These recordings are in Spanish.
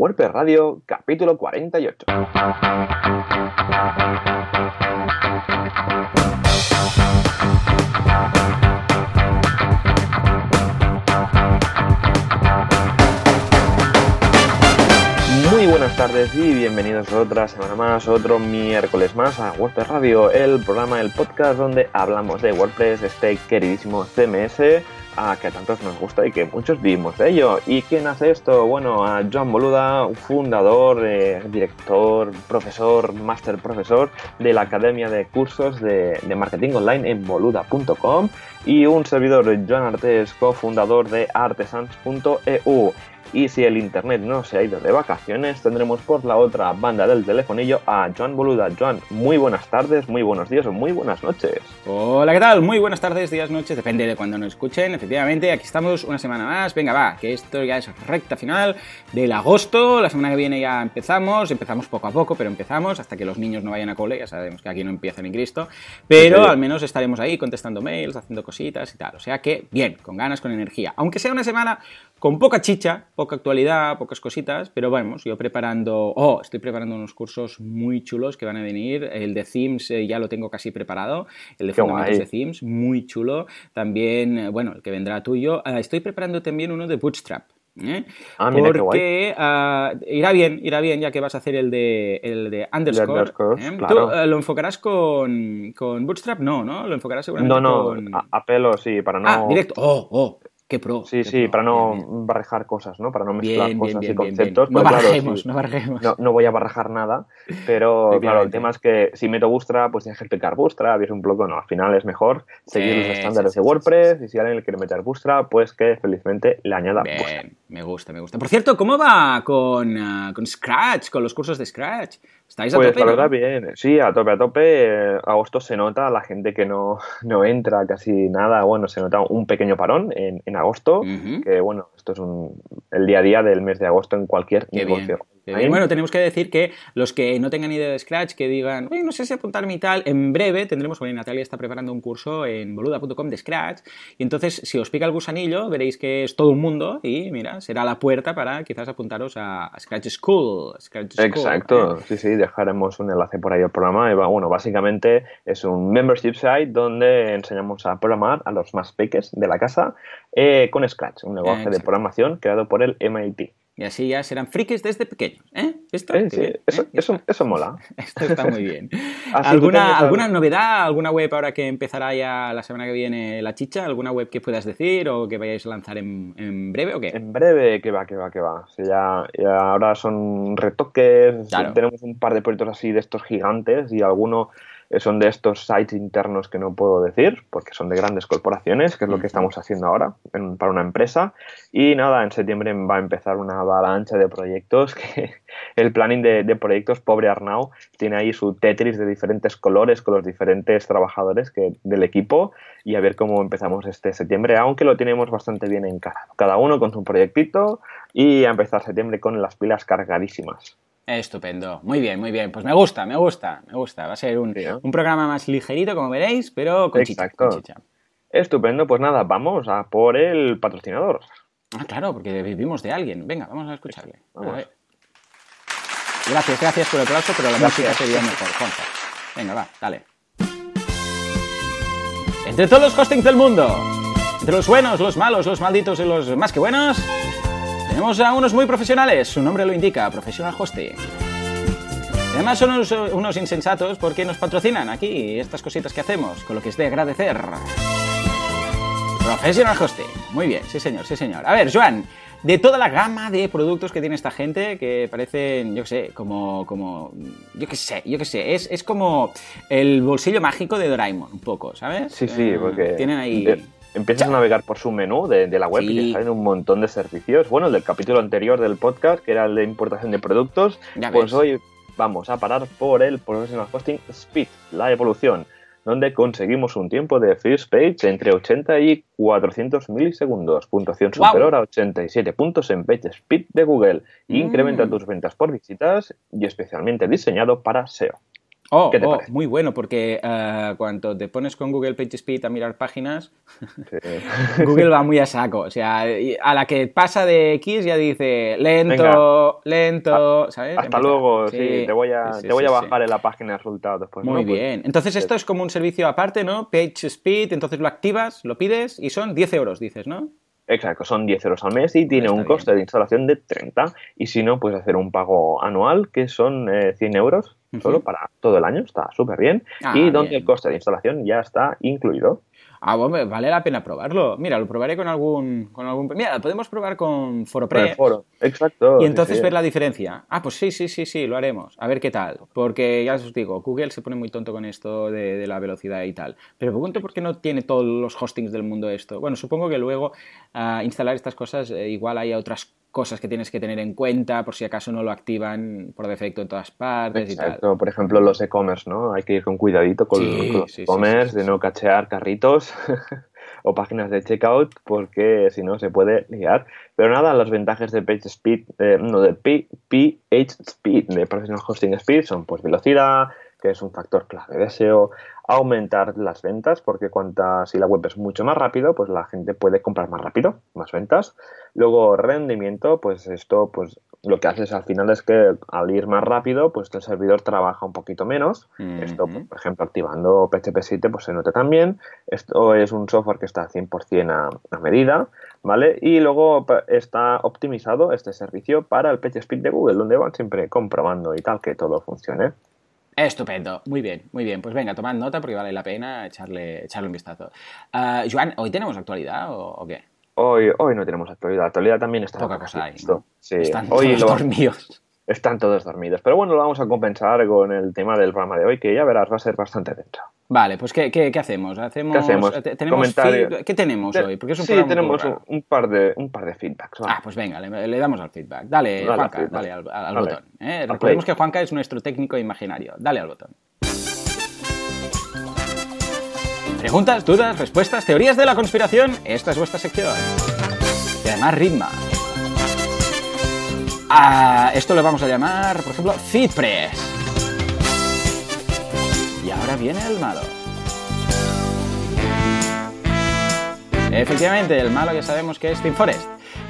WordPress Radio, capítulo 48. Muy buenas tardes y bienvenidos otra semana más, otro miércoles más a WordPress Radio, el programa, el podcast donde hablamos de WordPress, este queridísimo CMS a que a tantos nos gusta y que muchos vivimos de ello. ¿Y quién hace esto? Bueno, a Joan Boluda, fundador, eh, director, profesor, máster profesor de la Academia de Cursos de, de Marketing Online en boluda.com y un servidor, Joan Artes, cofundador de artesans.eu. Y si el internet no se ha ido de vacaciones, tendremos por la otra banda del telefonillo a Joan Boluda. Joan, muy buenas tardes, muy buenos días o muy buenas noches. Hola, ¿qué tal? Muy buenas tardes, días, noches, depende de cuando nos escuchen. Efectivamente, aquí estamos una semana más. Venga, va, que esto ya es recta final del agosto. La semana que viene ya empezamos. Empezamos poco a poco, pero empezamos hasta que los niños no vayan a cole. Ya sabemos que aquí no empieza ni Cristo. Pero al menos estaremos ahí contestando mails, haciendo cositas y tal. O sea que, bien, con ganas, con energía. Aunque sea una semana con poca chicha, poca actualidad, pocas cositas, pero vamos, yo preparando, oh, estoy preparando unos cursos muy chulos que van a venir. El de Themes eh, ya lo tengo casi preparado, el de Fundamentos de Themes, muy chulo. También, eh, bueno, el que vendrá tuyo. Uh, estoy preparando también uno de Bootstrap. ¿eh? Ah, mira Porque uh, irá bien, irá bien, ya que vas a hacer el de, el de underscore. ¿eh? claro. ¿Tú uh, lo enfocarás con, con Bootstrap? No, ¿no? Lo enfocarás seguramente No, no, con... a, a, pelo sí, para no... Ah, directo. Oh, oh. Qué pro. Sí, qué sí, pro. para no bien, bien. barrejar cosas, ¿no? Para no mezclar Bien, cosas y conceptos. No pues claro, sí, no barrejemos. no, no voy a barrajar nada, pero claro, el tema es que si meto Bootstrap, pues tienes que explicar Bootstrap y es un poco, no, al final es mejor seguir Sí, los estándares sí, de WordPress y si alguien le quiere meter Bootstrap, pues que felizmente le añada Bootstrap. Me gusta, me gusta. Por cierto, ¿cómo va con, uh, con Scratch, con los cursos de Scratch? ¿Estáis a Pues tope? la no? verdad bien, sí, a tope, a tope. Eh, agosto se nota, la gente que no, no entra casi nada, bueno, se nota un pequeño parón en, en agosto, que bueno, esto es un, el día a día del mes de agosto en cualquier Qué negocio. bien. Bueno, tenemos que decir que los que no tengan idea de Scratch, que digan, oye, no sé si apuntarme y tal, en breve tendremos, porque Natalia está preparando un curso en boluda.com de Scratch, y entonces si os pica el gusanillo, veréis que es todo un mundo, y mira, será la puerta para quizás apuntaros a, a Scratch School. Scratch School, Exacto, ¿eh? sí, sí, dejaremos un enlace por ahí al programa. Y bueno, básicamente es un membership site donde enseñamos a programar a los más peques de la casa eh, con Scratch, un lenguaje de programación creado por el MIT. Y así ya serán frikis desde pequeños, ¿eh? ¿Esto? Sí, bien, ¿eh? eso, eso, eso mola. Esto está muy bien. ¿Alguna, ¿Alguna novedad, alguna web ahora que empezará ya la semana que viene la chicha? ¿Alguna web que puedas decir o que vayáis a lanzar en, en breve o qué? En breve, que va, que va, que va. O sea, ya, ya ahora son retoques, Claro. tenemos un par de proyectos así de estos gigantes y alguno son de estos sites internos que no puedo decir porque son de grandes corporaciones, que es lo que estamos haciendo ahora en- para una empresa. Y nada, en septiembre va a empezar una avalancha de proyectos que el planning de, de proyectos, pobre Arnau, tiene ahí su Tetris de diferentes colores con los diferentes trabajadores que, del equipo y a ver cómo empezamos este septiembre, aunque lo tenemos bastante bien encarado. Cada uno con su proyectito y a empezar septiembre con las pilas cargadísimas. Estupendo. Muy bien, muy bien. Pues me gusta, me gusta, me gusta. Va a ser un, Sí, un programa más ligerito, como veréis, pero con chicha, Exacto. con chicha. Estupendo, pues nada, vamos a por el patrocinador. Ah, claro, porque vivimos de alguien. Venga, vamos a escucharle. Vamos. A ver. Gracias, gracias por el aplauso, pero la Gracias. música sería mejor. Venga, va, dale. Entre todos los hostings del mundo, entre los buenos, los malos, los malditos y los más que buenos, tenemos a unos muy profesionales. Su nombre lo indica, Professional Hosting. Y Además son unos, unos insensatos porque nos patrocinan aquí estas cositas que hacemos, con lo que es de agradecer. Professional Hosting. Muy bien, sí señor, sí señor. A ver, Joan, de toda la gama de productos que tiene esta gente, que parecen, yo qué sé, como, como, yo qué sé, yo qué sé, es, es como el bolsillo mágico de Doraemon, un poco, ¿sabes? Sí, sí, Eh, porque Tienen ahí... de- empiezas a navegar por su menú de, de la web y te salen un montón de servicios. Bueno, el del capítulo anterior del podcast, que era el de importación de productos, Ya pues ves. hoy vamos a parar por el Professional Hosting Speed, la evolución, donde conseguimos un tiempo de first page entre 80 y 400 milisegundos, puntuación superior a 87 puntos en Page Speed de Google. Mm. Incrementa tus ventas por visitas y especialmente diseñado para SEO. Oh, ¿Qué te oh, muy bueno, porque uh, cuando te pones con Google PageSpeed a mirar páginas, sí. Google va muy a saco. O sea, a la que pasa de X ya dice lento, Venga. lento, ¿sabes? Hasta Empieza. luego, sí, sí, te voy a, sí, te voy a bajar en la página de resultados después. Muy ¿no? bien. Entonces esto es como un servicio aparte, ¿no? PageSpeed, entonces lo activas, lo pides y son 10 euros, dices, ¿no? Exacto, son 10 euros al mes y tiene Está un coste bien. de instalación de 30. Y si no, puedes hacer un pago anual que son eh, 100 euros uh -huh. solo para todo el año. Está súper bien. Ah, y donde bien. el coste de instalación ya está incluido. Ah, bueno, vale la pena probarlo. Mira, lo probaré con algún. Con algún... Mira, lo podemos probar con ForoPress. Con el foro, exacto. Y entonces sí, ver la diferencia. Ah, pues sí, sí, sí, sí, lo haremos. A ver qué tal. Porque ya os digo, Google se pone muy tonto con esto de, de la velocidad y tal. Pero pregunto por qué no tiene todos los hostings del mundo esto. Bueno, supongo que luego uh, instalar estas cosas, eh, igual hay otras cosas que tienes que tener en cuenta por si acaso no lo activan por defecto en todas partes Exacto. y tal. Por ejemplo, los e-commerce, ¿no? Hay que ir con cuidadito con, Sí, con los sí, e-commerce, sí, de no cachear carritos o páginas de checkout, porque si no se puede liar. Pero nada, las ventajas de PageSpeed, eh, no, de P- PageSpeed, de Professional Hosting Speed, son pues velocidad, que es un factor clave de SEO, aumentar las ventas, porque cuanta, si la web es mucho más rápido, pues la gente puede comprar más rápido, más ventas. Luego, rendimiento, pues esto, pues lo que haces al final es que al ir más rápido, pues el servidor trabaja un poquito menos. Esto, pues, por ejemplo, activando PHP 7, pues se nota también. Esto es un software que está 100% a, a medida, ¿vale? Y luego está optimizado este servicio para el PageSpeed de Google, donde van siempre comprobando y tal que todo funcione. Estupendo, muy bien, muy bien. Pues venga, tomad nota porque vale la pena echarle, echarle un vistazo. Ah, Joan, ¿hoy tenemos actualidad o, o qué? Hoy, hoy no tenemos actualidad. Actualidad también está Poca cosa hay. Sí, Están hoy todos lo- dormidos. están todos dormidos. Pero bueno, lo vamos a compensar con el tema del programa de hoy, que ya verás, va a ser bastante denso. Vale, pues ¿qué, qué, qué hacemos? hacemos? ¿Qué hacemos? eh, te- ¿Tenemos ¿Qué tenemos Te- hoy? Porque es un sí, tenemos un, par de, un par de feedbacks. Ah, pues venga, le, le damos al feedback. Dale, Dale al Juanca, feedback. dale al, botón. ¿eh? Recordemos que Juanca es nuestro técnico imaginario. Dale al botón. Preguntas, dudas, respuestas, teorías de la conspiración. Esta es vuestra sección. Y además ritma. Ah, esto lo vamos a llamar, por ejemplo, FeedPress. Y ahora viene el malo. Efectivamente, el malo ya sabemos que es TeamForest.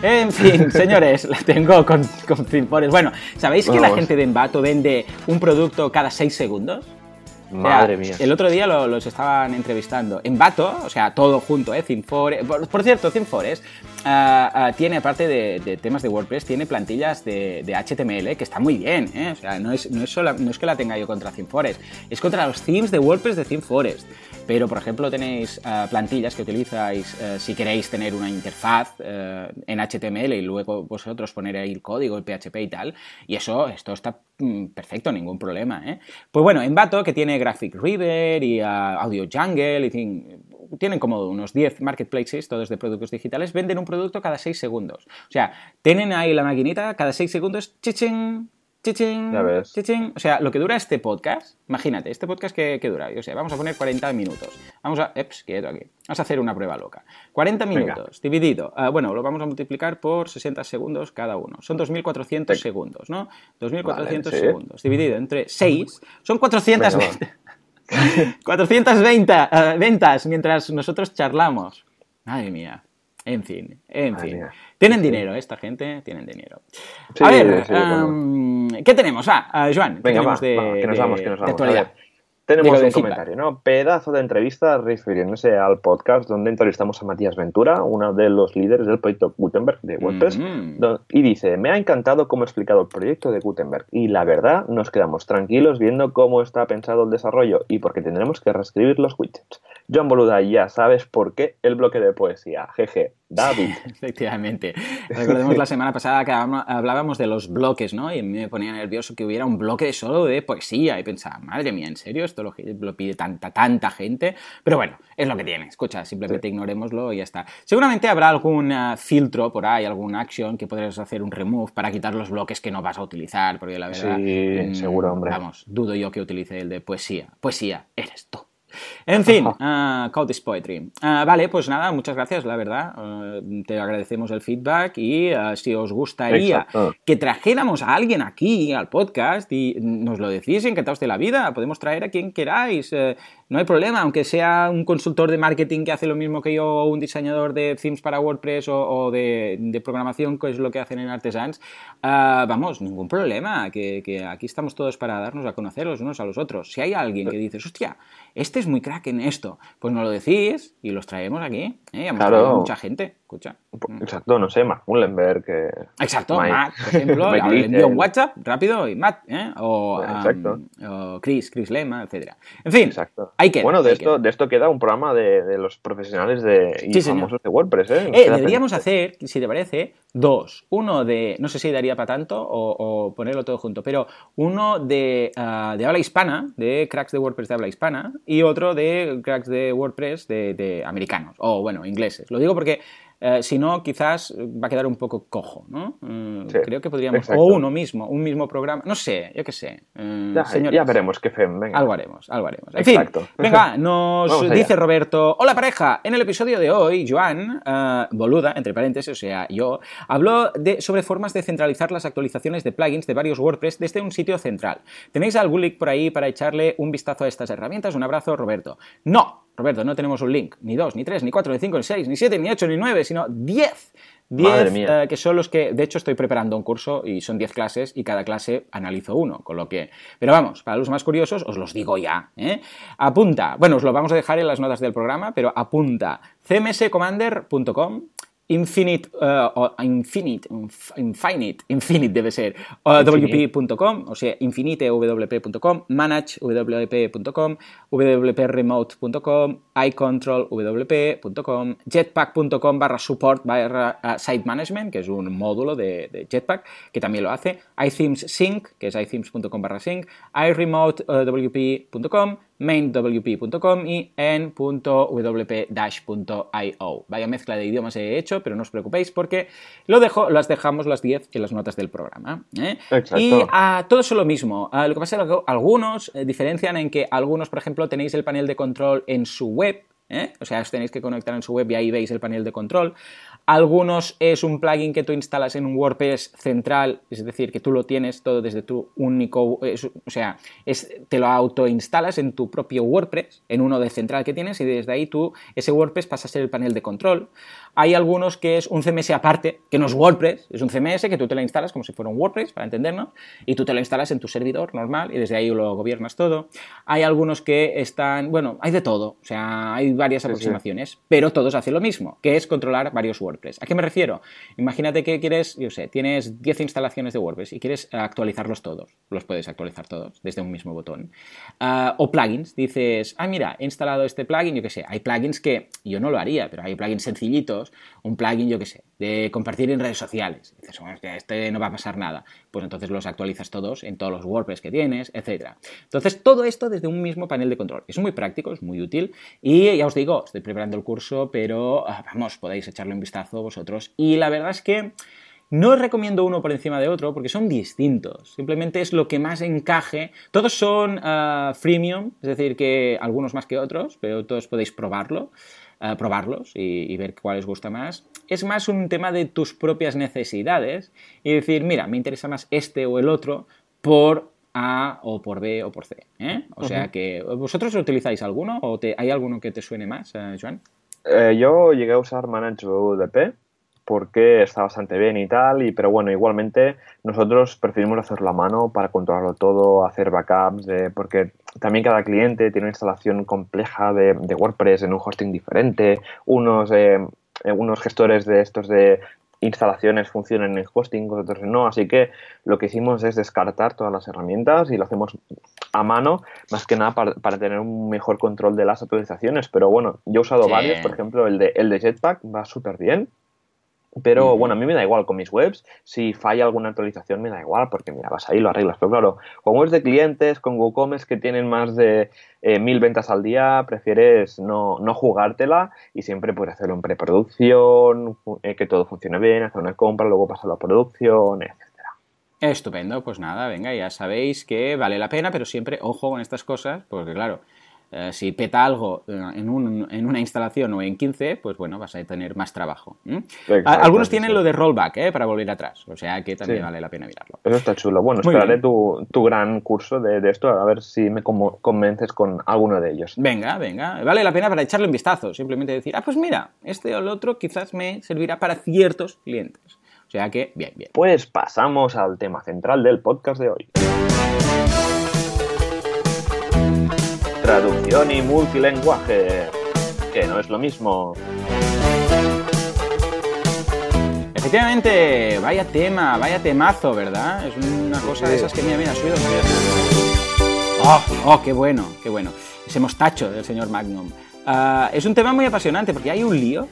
En fin, señores, la tengo con, con TeamForest. Bueno, ¿sabéis que la gente de Envato vende un producto cada 6 segundos? O sea, Madre mía. El otro día lo- los estaban entrevistando. En Bato, o sea, todo junto, ¿eh? ThemeForest. Por, por cierto, ThemeForest ah, ah, tiene, aparte de, temas de WordPress, tiene plantillas de, de HTML que está muy bien, ¿eh? O sea, no es, que la tenga yo contra ThemeForest, es contra los themes de WordPress de ThemeForest. Pero, por ejemplo, tenéis ah, plantillas que utilizáis eh, si queréis tener una interfaz eh, en HTML y luego vosotros poner ahí el código, el PHP y tal. Y eso, esto está mm, perfecto, ningún problema. ¿eh? Pues bueno, en Bato, que tiene Graphic Reader y Audio Jungle, y tienen como unos 10 marketplaces, todos de productos digitales, venden un producto cada 6 segundos. O sea, tienen ahí la maquinita, cada 6 segundos, chiching, chiching, Ya ves. O sea, lo que dura este podcast, imagínate, este podcast que, que dura, yo sé, vamos a poner 40 minutos. Vamos a, eps, quieto aquí. Vamos a hacer una prueba loca. 40 Venga. minutos dividido, ah, bueno, lo vamos a multiplicar por 60 segundos cada uno. Son 2.400 Venga. segundos, ¿no? 2.400 Vale, sí. segundos dividido entre 6 son 400 Venga, va. 420 eh, ventas mientras nosotros charlamos. Madre mía. En fin, en Madre fin. mía. Tienen Sí, sí. dinero, esta gente, tienen dinero. Sí, a ver, um, ¿qué tenemos? Ah, ah, Joan, ¿qué Venga, va, tenemos de, va, que nos de- vamos, que nos vamos. Actualidad? Tenemos Digo, un comentario, ¿no? Pedazo de entrevista refiriéndose al podcast donde entrevistamos a Matías Ventura, uno de los líderes del proyecto Gutenberg de WordPress, y dice, me ha encantado cómo ha explicado el proyecto de Gutenberg y la verdad nos quedamos tranquilos viendo cómo está pensado el desarrollo y porque tendremos que reescribir los widgets. John Boluda, ya sabes por qué el bloque de poesía. Jeje, David. Efectivamente. Recordemos la semana pasada que hablábamos- de los bloques, ¿no? Y me ponía nervioso que hubiera un bloque solo de poesía. Y pensaba, madre mía, ¿en serio? Esto lo, lo pide tanta, tanta gente. Pero bueno, es lo que tiene. Escucha, simplemente ignorémoslo y ya está. Seguramente habrá algún ah, filtro por ahí, algún action que podrás hacer un remove para quitar los bloques que no vas a utilizar. Porque la verdad. Sí, mm, seguro, hombre. Vamos, dudo yo que utilice el de poesía. Poesía, eres tú. En fin, uh, Code is Poetry. Uh, vale, pues nada, muchas gracias, la verdad. Uh, te agradecemos el feedback y si os gustaría Exacto. que trajéramos a alguien aquí al podcast y nos lo decís, encantados de la vida, podemos traer a quien queráis. No hay problema, aunque sea un consultor de marketing que hace lo mismo que yo, o un diseñador de themes para WordPress o, de, de, programación, que es lo que hacen en Artesans. vamos, ningún problema, que, que aquí estamos todos para darnos a conocer los unos a los otros. Si hay alguien que dices, hostia, este es muy crack en esto, pues nos lo decís y los traemos aquí. ¿eh? Hemos claro. mucha gente, escucha. Mm. Exacto, no sé, Matt Mullenberg. Que... Exacto, Matt, por ejemplo, le envío un WhatsApp rápido y Matt, ¿eh? o, o, Chris, Chris Lema, etcétera. En fin, Exacto. Hay que. Bueno, de esto, de esto queda un programa de, de los profesionales de, y famosos de WordPress. ¿eh? eh deberíamos hacer, si te parece, dos. Uno de, no sé si daría para tanto o, o ponerlo todo junto, pero uno de, uh, de habla hispana, de cracks de WordPress de habla hispana, y otro de cracks de WordPress de, de americanos, o bueno, ingleses. Lo digo porque eh, si no, quizás va a quedar un poco cojo, ¿no? Mm, creo que podríamos... O uno mismo, un mismo programa, no sé, yo qué sé. Ya, veremos qué fe, venga. Algo haremos, algo haremos. En Exacto. fin, venga, nos dice Roberto, hola pareja, en el episodio de hoy, Joan, uh, boluda, entre paréntesis, o sea, yo, habló de, sobre formas de centralizar las actualizaciones de plugins de varios WordPress desde un sitio central. ¿Tenéis algún link por ahí para echarle un vistazo a estas herramientas? Un abrazo, Roberto. No, Roberto, no tenemos un link, ni dos, ni tres, ni cuatro, ni cinco, ni seis, ni siete, ni ocho, ni nueve, sino diez. Diez, eh, que son los que, de hecho, estoy preparando un curso y son diez clases y cada clase analizo uno, con lo que... Pero vamos, para los más curiosos os los digo ya. ¿eh? Apunta, bueno, os lo vamos a dejar en las notas del programa, pero apunta cmscommander.com Infinite, uh, Infinite, Infinite, Infinite debe ser, wp.com, o sea, infinitewp.com, managewp.com, wpremote.com, icontrolwp.com, jetpack.com barra support barra uh, site management, que es un módulo de, de, Jetpack, que también lo hace, iThemes sync, que es ithemes.com barra sync, iremotewp.com, mainwp.com y en.wp-io. Vaya mezcla de idiomas he hecho, pero no os preocupéis porque lo dejo, las dejamos las 10 en las notas del programa. ¿eh? Y a todo eso lo mismo. lo que pasa es que algunos eh, diferencian en que algunos, por ejemplo, tenéis el panel de control en su web, ¿eh? o sea, os tenéis que conectar en su web y ahí veis el panel de control. Algunos es un plugin que tú instalas en un WordPress central, es decir, que tú lo tienes todo desde tu único, o sea, te lo autoinstalas en tu propio WordPress, en uno de central que tienes y desde ahí tú, ese WordPress pasa a ser el panel de control. Hay algunos que es un CMS aparte, que no es WordPress, es un CMS que tú te lo instalas como si fuera un WordPress, para entendernos, y tú te lo instalas en tu servidor normal y desde ahí lo gobiernas todo. Hay algunos que están, bueno, hay de todo, o sea, hay varias aproximaciones, pero todos hacen lo mismo, que es controlar varios WordPress. ¿A qué me refiero? Imagínate que quieres, yo sé, tienes 10 instalaciones de WordPress y quieres actualizarlos todos, los puedes actualizar todos desde un mismo botón. Ah, o plugins, dices, ah, mira, he instalado este plugin, yo qué sé, hay plugins que yo no lo haría, pero hay plugins sencillitos un plugin, yo qué sé, de compartir en redes sociales. dices, bueno, este no va a pasar nada. Pues entonces los actualizas todos en todos los WordPress que tienes, etc. Entonces, todo esto desde un mismo panel de control. Es muy práctico, es muy útil. Y ya os digo, estoy preparando el curso, pero ah, vamos, podéis echarle un vistazo vosotros. Y la verdad es que. No os recomiendo uno por encima de otro porque son distintos. Simplemente es lo que más encaje. Todos son ah, freemium, es decir, que algunos más que otros, pero todos podéis probarlo probarlos y, ver cuál les gusta más. Es más un tema de tus propias necesidades y decir, mira, me interesa más este o el otro por A o por B o por C. ¿eh? O sea que, ¿vosotros utilizáis alguno o hay alguno que te suene más, eh, Joan? Eh, yo llegué a usar Manage UDP porque está bastante bien y tal, y, pero bueno, igualmente nosotros preferimos hacerlo a mano para controlarlo todo, hacer backups, porque también cada cliente tiene una instalación compleja de, WordPress en un hosting diferente, unos, eh, eh, unos gestores de estos de instalaciones funcionan en hosting, otros no, así que lo que hicimos es descartar todas las herramientas y lo hacemos a mano, más que nada para, tener un mejor control de las actualizaciones, pero bueno, yo he usado varios, por ejemplo, el de, el de Jetpack va súper bien, pero bueno, a mí me da igual con mis webs, si falla alguna actualización me da igual, porque mira, vas ahí lo arreglas. Pero claro, con webs de clientes, con WooCommerce que tienen más de eh, mil ventas al día, prefieres no, no jugártela y siempre puedes hacerlo en preproducción, eh, que todo funcione bien, hacer una compra, luego pasar a producción, etcétera. Estupendo, pues nada, venga, ya sabéis que vale la pena, pero siempre ojo con estas cosas, porque claro, eh, si peta algo eh, en, un, en, una instalación o en 15, pues bueno, vas a tener más trabajo. Algunos tienen lo de rollback, ¿eh? Para volver atrás, o sea que también vale la pena mirarlo. Eso está chulo. Bueno, esperaré tu, tu, gran curso de, de, esto, a ver si me convences con alguno de ellos. Venga, venga, vale la pena para echarle un vistazo, simplemente decir, ah, pues mira, este o el otro quizás me servirá para ciertos clientes. O sea que, bien, bien. Pues pasamos al tema central del podcast de hoy. Traducción y multilenguaje, que no es lo mismo. Efectivamente, vaya tema, vaya temazo, ¿verdad? Es una cosa de esas que mira, mira, subido. Oh, oh, qué bueno, qué bueno. Ese mostacho del señor Magnum. Ah, es un tema muy apasionante porque hay un lío.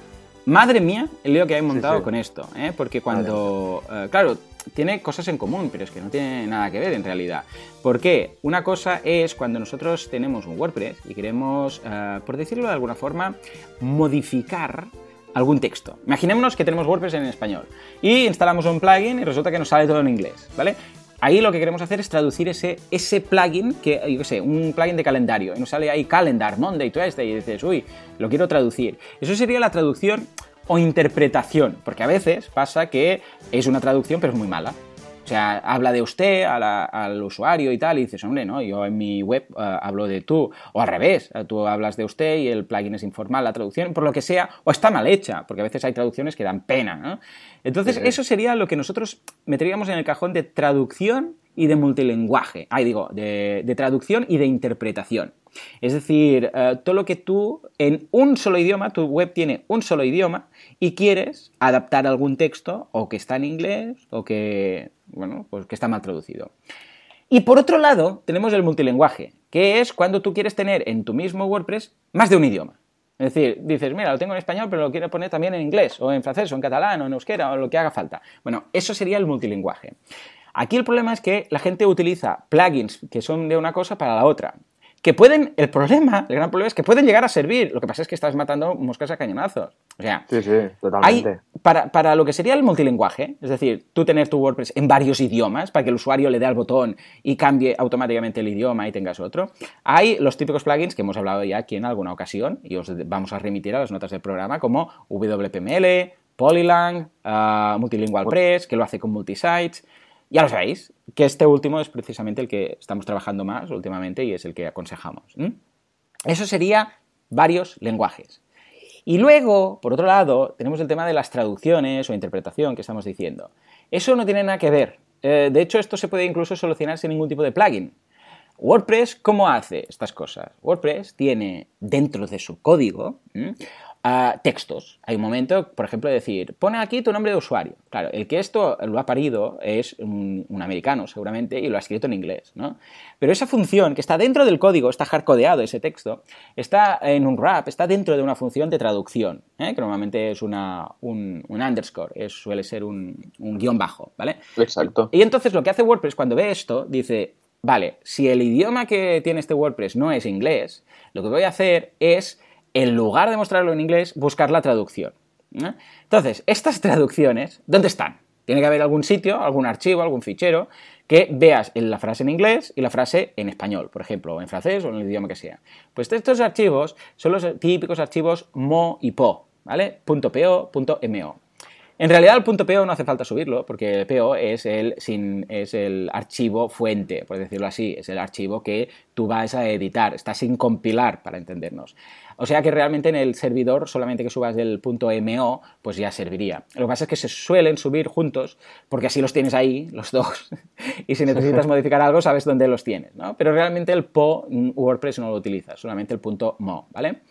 Madre mía, el lío que hay montado con esto, ¿eh? Porque cuando, eh, claro, tiene cosas en común, pero es que no tiene nada que ver en realidad. ¿Por qué? Una cosa es cuando nosotros tenemos un WordPress y queremos, eh, por decirlo de alguna forma, modificar algún texto. Imaginémonos que tenemos WordPress en español y instalamos un plugin y resulta que nos sale todo en inglés, ¿vale? Ahí lo que queremos hacer es traducir ese, ese plugin, que, yo qué sé, un plugin de calendario, y nos sale ahí Calendar, Monday, Tuesday, y dices, uy, lo quiero traducir. Eso sería la traducción o interpretación, porque a veces pasa que es una traducción pero es muy mala. O sea, habla de usted al usuario y tal, y dices, hombre, no, yo en mi web eh, hablo de tú, o al revés, eh, tú hablas de usted y el plugin es informal, la traducción, por lo que sea, o está mal hecha, porque a veces hay traducciones que dan pena, ¿no? Entonces, eso sería lo que nosotros meteríamos en el cajón de traducción y de multilenguaje, ahí digo, de traducción y de interpretación. Es decir, eh, todo lo que tú en un solo idioma, tu web tiene un solo idioma y quieres adaptar algún texto o que está en inglés o que, bueno, pues que está mal traducido. Y por otro lado, tenemos el multilenguaje, que es cuando tú quieres tener en tu mismo WordPress más de un idioma. Es decir, dices, mira, lo tengo en español, pero lo quiero poner también en inglés, o en francés, o en catalán, o en euskera, o lo que haga falta. Bueno, eso sería el multilenguaje. Aquí el problema es que la gente utiliza plugins que son de una cosa para la otra que pueden, el problema, el gran problema es que pueden llegar a servir. Lo que pasa es que estás matando moscas a cañonazos. O sea, sí, sí, totalmente. para, para, lo que sería el multilinguaje, es decir, tú tener tu WordPress en varios idiomas para que el usuario le dé al botón y cambie automáticamente el idioma y tengas otro, hay los típicos plugins que hemos hablado ya aquí en alguna ocasión y os vamos a remitir a las notas del programa como WPML, Polylang, uh, Multilingual Press, que lo hace con multisites. Ya lo sabéis, que este último es precisamente el que estamos trabajando más últimamente y es el que aconsejamos. Eso sería varios lenguajes. Y luego, por otro lado, tenemos el tema de las traducciones o interpretación que estamos diciendo. Eso no tiene nada que ver. Eh, de hecho, esto se puede incluso solucionar sin ningún tipo de plugin. WordPress, ¿cómo hace estas cosas? WordPress tiene dentro de su código textos. Hay un momento, por ejemplo, de decir, pone aquí tu nombre de usuario. Claro, el que esto lo ha parido es un, americano, seguramente, y lo ha escrito en inglés, ¿no? Pero esa función que está dentro del código, está hardcodeado ese texto, está en un wrap, está dentro de una función de traducción, ¿eh? que normalmente es una, un, underscore, es, suele ser un, un guion bajo, ¿vale? Exacto. Y entonces lo que hace WordPress cuando ve esto, dice, vale, si el idioma que tiene este WordPress no es inglés, lo que voy a hacer es en lugar de mostrarlo en inglés, buscar la traducción. Entonces, estas traducciones, ¿dónde están? Tiene que haber algún sitio, algún archivo, algún fichero que veas la frase en inglés y la frase en español, por ejemplo, o en francés o en el idioma que sea. Pues estos archivos son los típicos archivos mo y po, ¿vale? .po, .mo. En realidad el punto .po no hace falta subirlo, porque el PO es el, sin, es el archivo fuente, por decirlo así, es el archivo que tú vas a editar, está sin compilar, para entendernos. O sea que realmente en el servidor, solamente que subas el punto .mo, pues ya serviría. Lo que pasa es que se suelen subir juntos, porque así los tienes ahí, los dos, y si necesitas modificar algo, sabes dónde los tienes, ¿no? Pero realmente el PO WordPress no lo utiliza, solamente el punto .mo, ¿vale?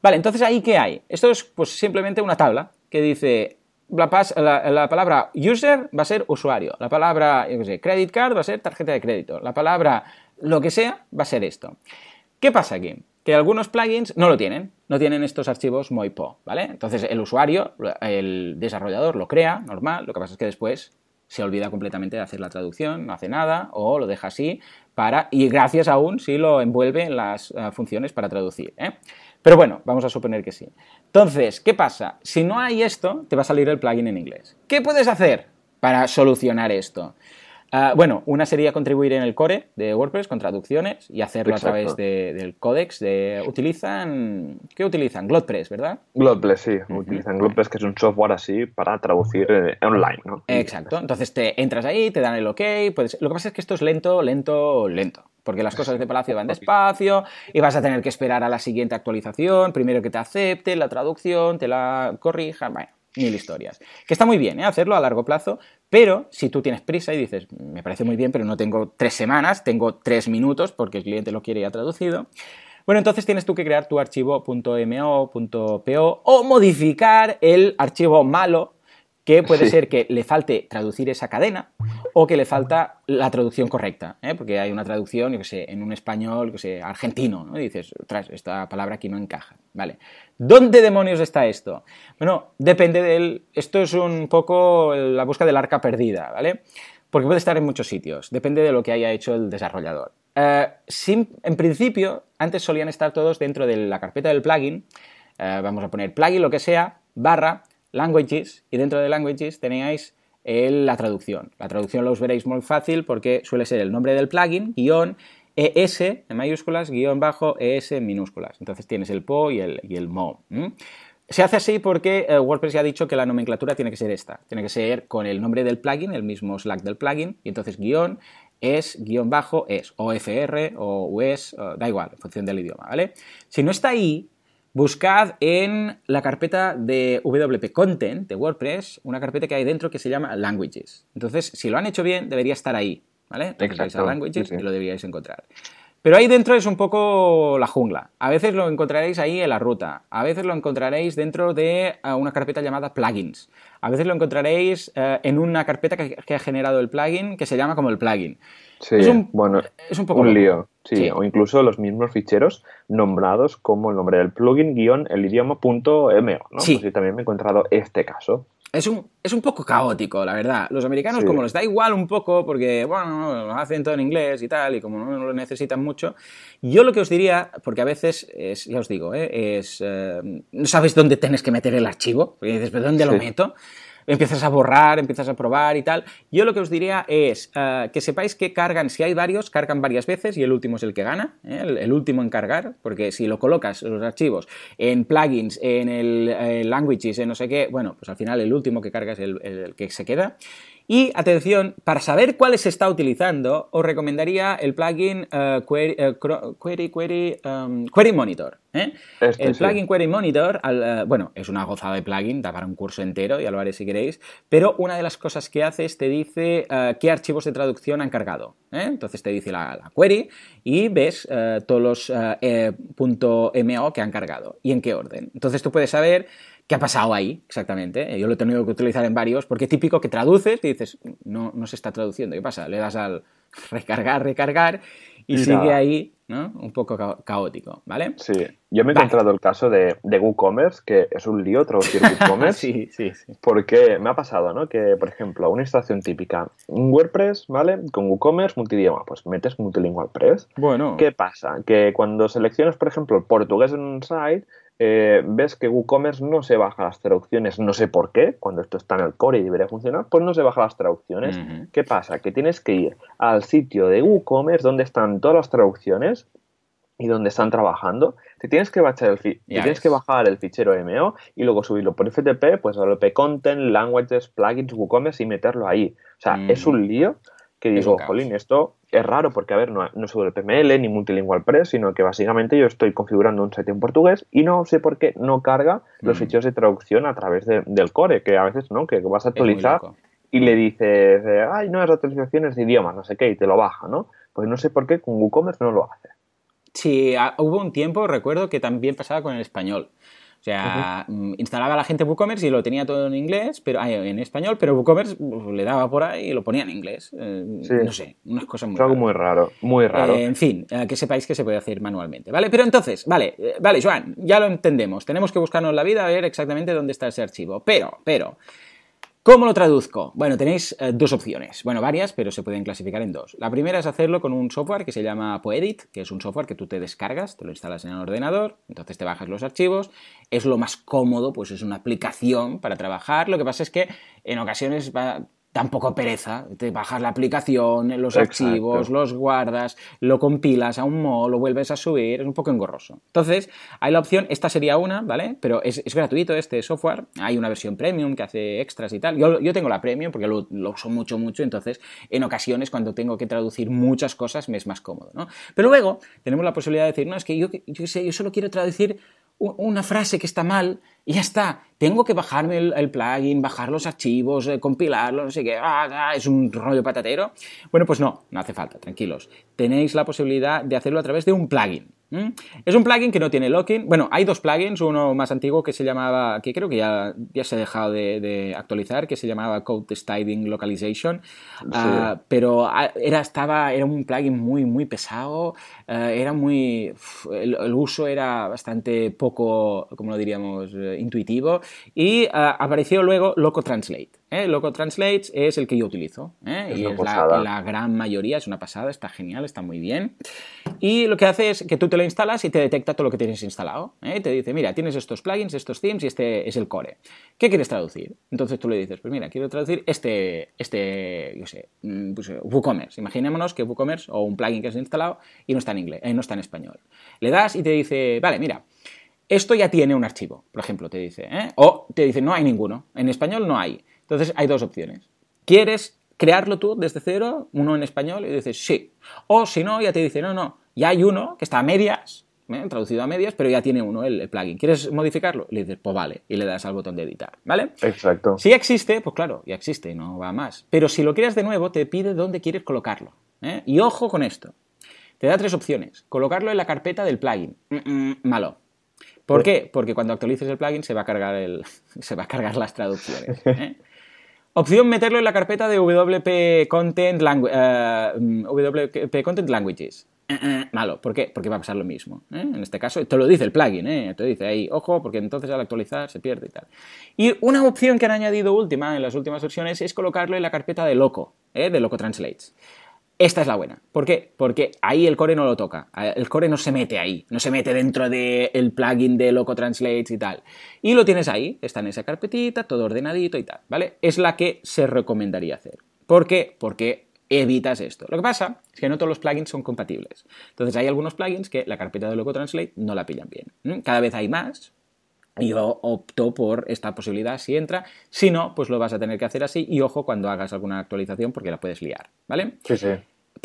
Vale, entonces ahí ¿qué hay? Esto es pues simplemente una tabla que dice la, palabra user va a ser usuario, la palabra credit card va a ser tarjeta de crédito, la palabra lo que sea va a ser esto. ¿Qué pasa aquí? Que algunos plugins no lo tienen, no tienen estos archivos MoiPo, ¿vale? Entonces el usuario, el desarrollador lo crea, normal, lo que pasa es que después se olvida completamente de hacer la traducción, no hace nada o lo deja así para y gracias aún si lo envuelve en las eh, funciones para traducir. ¿eh? Pero bueno, vamos a suponer que sí. Entonces, ¿qué pasa? Si no hay esto, te va a salir el plugin en inglés. ¿Qué puedes hacer para solucionar esto? Ah, bueno, una sería contribuir en el core de WordPress con traducciones y hacerlo a través del códex. De, utilizan, ¿Qué utilizan? GlotPress, ¿verdad? GlotPress, sí. Utilizan GlotPress, que es un software así para traducir eh, online, ¿no? Exacto. Entonces te entras ahí, te dan el OK. Puedes... Lo que pasa es que esto es lento, lento, lento. Porque las cosas de Palacio van despacio y vas a tener que esperar a la siguiente actualización, primero que te acepte la traducción, te la corrijan. Bueno, mil historias. Que está muy bien ¿eh? hacerlo a largo plazo, pero si tú tienes prisa y dices, me parece muy bien, pero no tengo tres semanas, tengo tres minutos porque el cliente lo quiere ya traducido. Bueno, entonces tienes tú que crear tu archivo .mo, .po o modificar el archivo malo que puede ser que le falte traducir esa cadena o que le falta la traducción correcta, ¿eh? porque hay una traducción, yo que sé, en un español, que sé, argentino, ¿no? Y dices, tras, esta palabra aquí no encaja, ¿vale? ¿Dónde demonios está esto? Bueno, depende del... Esto es un poco la búsqueda del arca perdida, ¿vale? Porque puede estar en muchos sitios, depende de lo que haya hecho el desarrollador. Eh, en principio, antes solían estar todos dentro de la carpeta del plugin, eh, vamos a poner plugin, lo que sea, barra, languages y dentro de languages tenéis la traducción. La traducción lo os veréis muy fácil porque suele ser el nombre del plugin, guion, ES en mayúsculas, guion bajo, ES en minúsculas. Entonces tienes el PO y el, y el MO. Se hace así porque eh, WordPress ya ha dicho que la nomenclatura tiene que ser esta. Tiene que ser con el nombre del plugin, el mismo Slack del plugin, y entonces guion es, guion bajo, es, o FR, o US, da igual, en función del idioma, ¿vale? Si no está ahí, Buscad en la carpeta de WP Content de WordPress una carpeta que hay dentro que se llama Languages. Entonces, si lo han hecho bien, debería estar ahí. ¿Vale? Exacto. Languages y lo deberíais encontrar. Pero ahí dentro es un poco la jungla. A veces lo encontraréis ahí en la ruta. A veces lo encontraréis dentro de eh, una carpeta llamada plugins. A veces lo encontraréis eh, en una carpeta que, ha generado el plugin que se llama como el plugin. Sí, es un, bueno, es un poco un lío. Sí, o incluso los mismos ficheros nombrados como el nombre del plugin guion el idioma punto ¿no? Sí. Pues también me he encontrado este caso. Es un, es un poco caótico, la verdad. Los americanos, como les da igual un poco, porque, bueno, lo hacen todo en inglés y tal, y como no lo necesitan mucho, yo lo que os diría, porque a veces, es, ya os digo, ¿eh? es. Eh, no sabes dónde tienes que meter el archivo, porque dices, ¿pero dónde lo meto? Empiezas a borrar, empiezas a probar y tal. Yo lo que os diría es eh, que sepáis que cargan, si hay varios, cargan varias veces y el último es el que gana, ¿eh? el, último en cargar, porque si lo colocas los archivos en plugins, en el languages, en no sé qué, bueno, pues al final el último que carga es el que se queda. Y atención, para saber cuáles se está utilizando, os recomendaría el plugin eh, eh, Query, Query, um, Query, Monitor. ¿eh? Este el plugin Query Monitor, bueno, es una gozada de plugin, da para un curso entero, ya lo haré si queréis, pero una de las cosas que hace es te dice qué archivos de traducción han cargado. Entonces te dice la, la query y ves todos los .mo que han cargado y en qué orden. Entonces tú puedes saber ¿Qué ha pasado ahí exactamente? Yo lo he tenido que utilizar en varios, porque es típico que traduces y dices, no, no se está traduciendo. ¿Qué pasa? Le das al recargar, recargar y, sigue ahí, ¿no? Un poco caótico, ¿vale? Sí, yo me he encontrado el caso de, de, WooCommerce, que es un lío traducir WooCommerce. sí, sí, sí. Porque me ha pasado, ¿no? Que, por ejemplo, una instalación típica, un WordPress, ¿vale? Con WooCommerce multidioma, pues metes Multilingual Press. Bueno. ¿Qué pasa? Que cuando seleccionas, por ejemplo, el portugués en un site, eh, ves que WooCommerce no se baja las traducciones, no sé por qué, cuando esto está en el core y debería funcionar, pues no se baja las traducciones. ¿Qué pasa? Que tienes que ir al sitio de WooCommerce donde están todas las traducciones y donde están trabajando, te tienes que bajar el, tienes que bajar el fichero MO y luego subirlo por FTP, pues WP Content, Languages, Plugins, WooCommerce y meterlo ahí. O sea, es un lío que digo, jolín, esto es raro porque, a ver, no, no es PML ni Multilingual Press, sino que básicamente yo estoy configurando un site en portugués y no sé por qué no carga los mm. ficheros de traducción a través del core, que a veces no, que vas a actualizar y le dices, ay, no, es actualizaciones de idioma, no sé qué, y te lo baja, ¿no? Pues no sé por qué con WooCommerce no lo hace. Sí, hubo un tiempo, recuerdo, que también pasaba con el español. O sea, mm, instalaba la gente WooCommerce y lo tenía todo en inglés, pero en español, pero WooCommerce le daba por ahí y lo ponía en inglés. Eh, no sé, unas cosas muy es algo muy raro, muy raro. Eh, en fin, eh, que sepáis que se puede hacer manualmente, ¿vale? Pero entonces, vale, vale, Joan, ya lo entendemos. Tenemos que buscarnos la vida a ver exactamente dónde está ese archivo. Pero, pero, ¿Cómo lo traduzco? Bueno, tenéis eh, dos opciones. Bueno, varias, pero se pueden clasificar en dos. La primera es hacerlo con un software que se llama Poedit, que es un software que tú te descargas, te lo instalas en el ordenador, entonces te bajas los archivos. Es lo más cómodo, pues es una aplicación para trabajar. Lo que pasa es que en ocasiones tampoco pereza. Te bajas la aplicación, los archivos, los guardas, lo compilas a un modo, lo vuelves a subir, es un poco engorroso. Entonces, hay la opción, esta sería una, ¿vale? Pero es, gratuito este software, hay una versión premium que hace extras y tal. Yo, yo tengo la premium porque lo, uso mucho, mucho, entonces en ocasiones cuando tengo que traducir muchas cosas me es más cómodo, ¿no? Pero luego tenemos la posibilidad de decir, no, es que yo, yo, sé, yo solo quiero traducir una frase que está mal y ya está. Tengo que bajarme el, plugin, bajar los archivos, eh, compilarlo, no sé qué. Ah, ah, es un rollo patatero. Bueno, pues no, no hace falta, tranquilos. Tenéis la posibilidad de hacerlo a través de un plugin. Es un plugin que no tiene locking. Bueno, hay dos plugins, uno más antiguo que se llamaba, que creo que ya, ya se ha dejado de, actualizar, que se llamaba Code Styding Localization, ah, pero ah, era, estaba, era un plugin muy, muy pesado, era muy, el, uso era bastante poco, como lo diríamos, intuitivo, y apareció luego Loco Translate. ¿eh? Loco Translate es el que yo utilizo. ¿eh? y es la, gran mayoría, es una pasada, está genial, está muy bien. Y lo que hace es que tú te lo instalas y te detecta todo lo que tienes instalado. ¿eh? Te dice, mira, tienes estos plugins, estos themes y este es el core. ¿Qué quieres traducir? Entonces tú le dices, pues mira, quiero traducir este, este yo sé, mm, pues, WooCommerce. Imaginémonos que WooCommerce o un plugin que has instalado y no está en inglés, no está en español. Le das y te dice, vale, mira, esto ya tiene un archivo, por ejemplo, te dice. O te dice, no hay ninguno. En español no hay. Entonces hay dos opciones. ¿Quieres crearlo tú desde cero, uno en español? Y dices sí. O si no, ya te dice, no, no, ya hay uno que está a medias, ¿eh? traducido a medias, pero ya tiene uno el, plugin. ¿Quieres modificarlo? Le dices, pues vale, y le das al botón de editar, ¿vale? Exacto. Si existe, pues claro, ya existe, no va más. Pero si lo creas de nuevo, te pide dónde quieres colocarlo. ¿eh? Y ojo con esto. Te da tres opciones. Colocarlo en la carpeta del plugin. Mm, mm, malo. ¿Por qué? Porque cuando actualices el plugin se va a cargar, el, se va a cargar las traducciones. ¿eh? Opción meterlo en la carpeta de WP Content, eh, WP Content Languages. Eh, eh, malo, ¿por qué? Porque va a pasar lo mismo. En este caso, te lo dice el plugin, ¿eh? te dice ahí, ojo, porque entonces al actualizar se pierde y tal. Y una opción que han añadido última en las últimas versiones es colocarlo en la carpeta de Loco, de Loco Translates. Esta es la buena. ¿Por qué? Porque ahí el core no lo toca. El core no se mete ahí, no se mete dentro del plugin de Loco Translates y tal. Y lo tienes ahí, está en esa carpetita, todo ordenadito y tal, ¿vale? Es la que se recomendaría hacer. ¿Por qué? Porque evitas esto. Lo que pasa es que no todos los plugins son compatibles. Entonces hay algunos plugins que la carpeta de Loco Translate no la pillan bien. Cada vez hay más, yo opto por esta posibilidad si entra. Si no, pues lo vas a tener que hacer así. Y ojo cuando hagas alguna actualización porque la puedes liar, ¿vale? Sí, sí.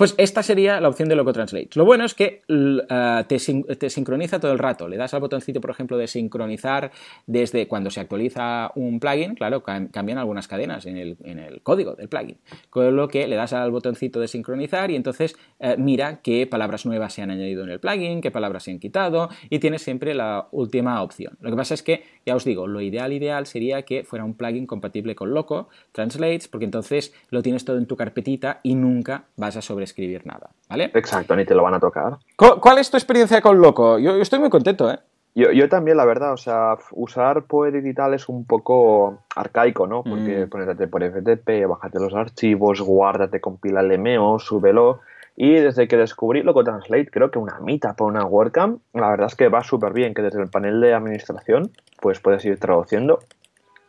Pues esta sería la opción de Loco Translate. Lo bueno es que eh, te, sincroniza todo el rato. Le das al botoncito, por ejemplo, de sincronizar desde cuando se actualiza un plugin, claro, cambian algunas cadenas en el, código del plugin. Con lo que le das al botoncito de sincronizar y entonces eh, mira qué palabras nuevas se han añadido en el plugin, qué palabras se han quitado y tienes siempre la última opción. Lo que pasa es que, ya os digo, lo ideal, ideal sería que fuera un plugin compatible con Loco Translates, porque entonces lo tienes todo en tu carpetita y nunca vas a sobre escribir nada, ¿vale? Exacto, ni te lo van a tocar. ¿Cuál es tu experiencia con Loco? Yo, estoy muy contento, ¿eh? Yo, también, la verdad, o sea, usar Poet Digital es un poco arcaico, ¿no? Porque mm. ponete por FTP, bájate los archivos, guárdate, compila el MO, súbelo. Y desde que descubrí Loco Translate, creo que una mitad por una WordCamp, la verdad es que va súper bien, que desde el panel de administración, pues puedes ir traduciendo.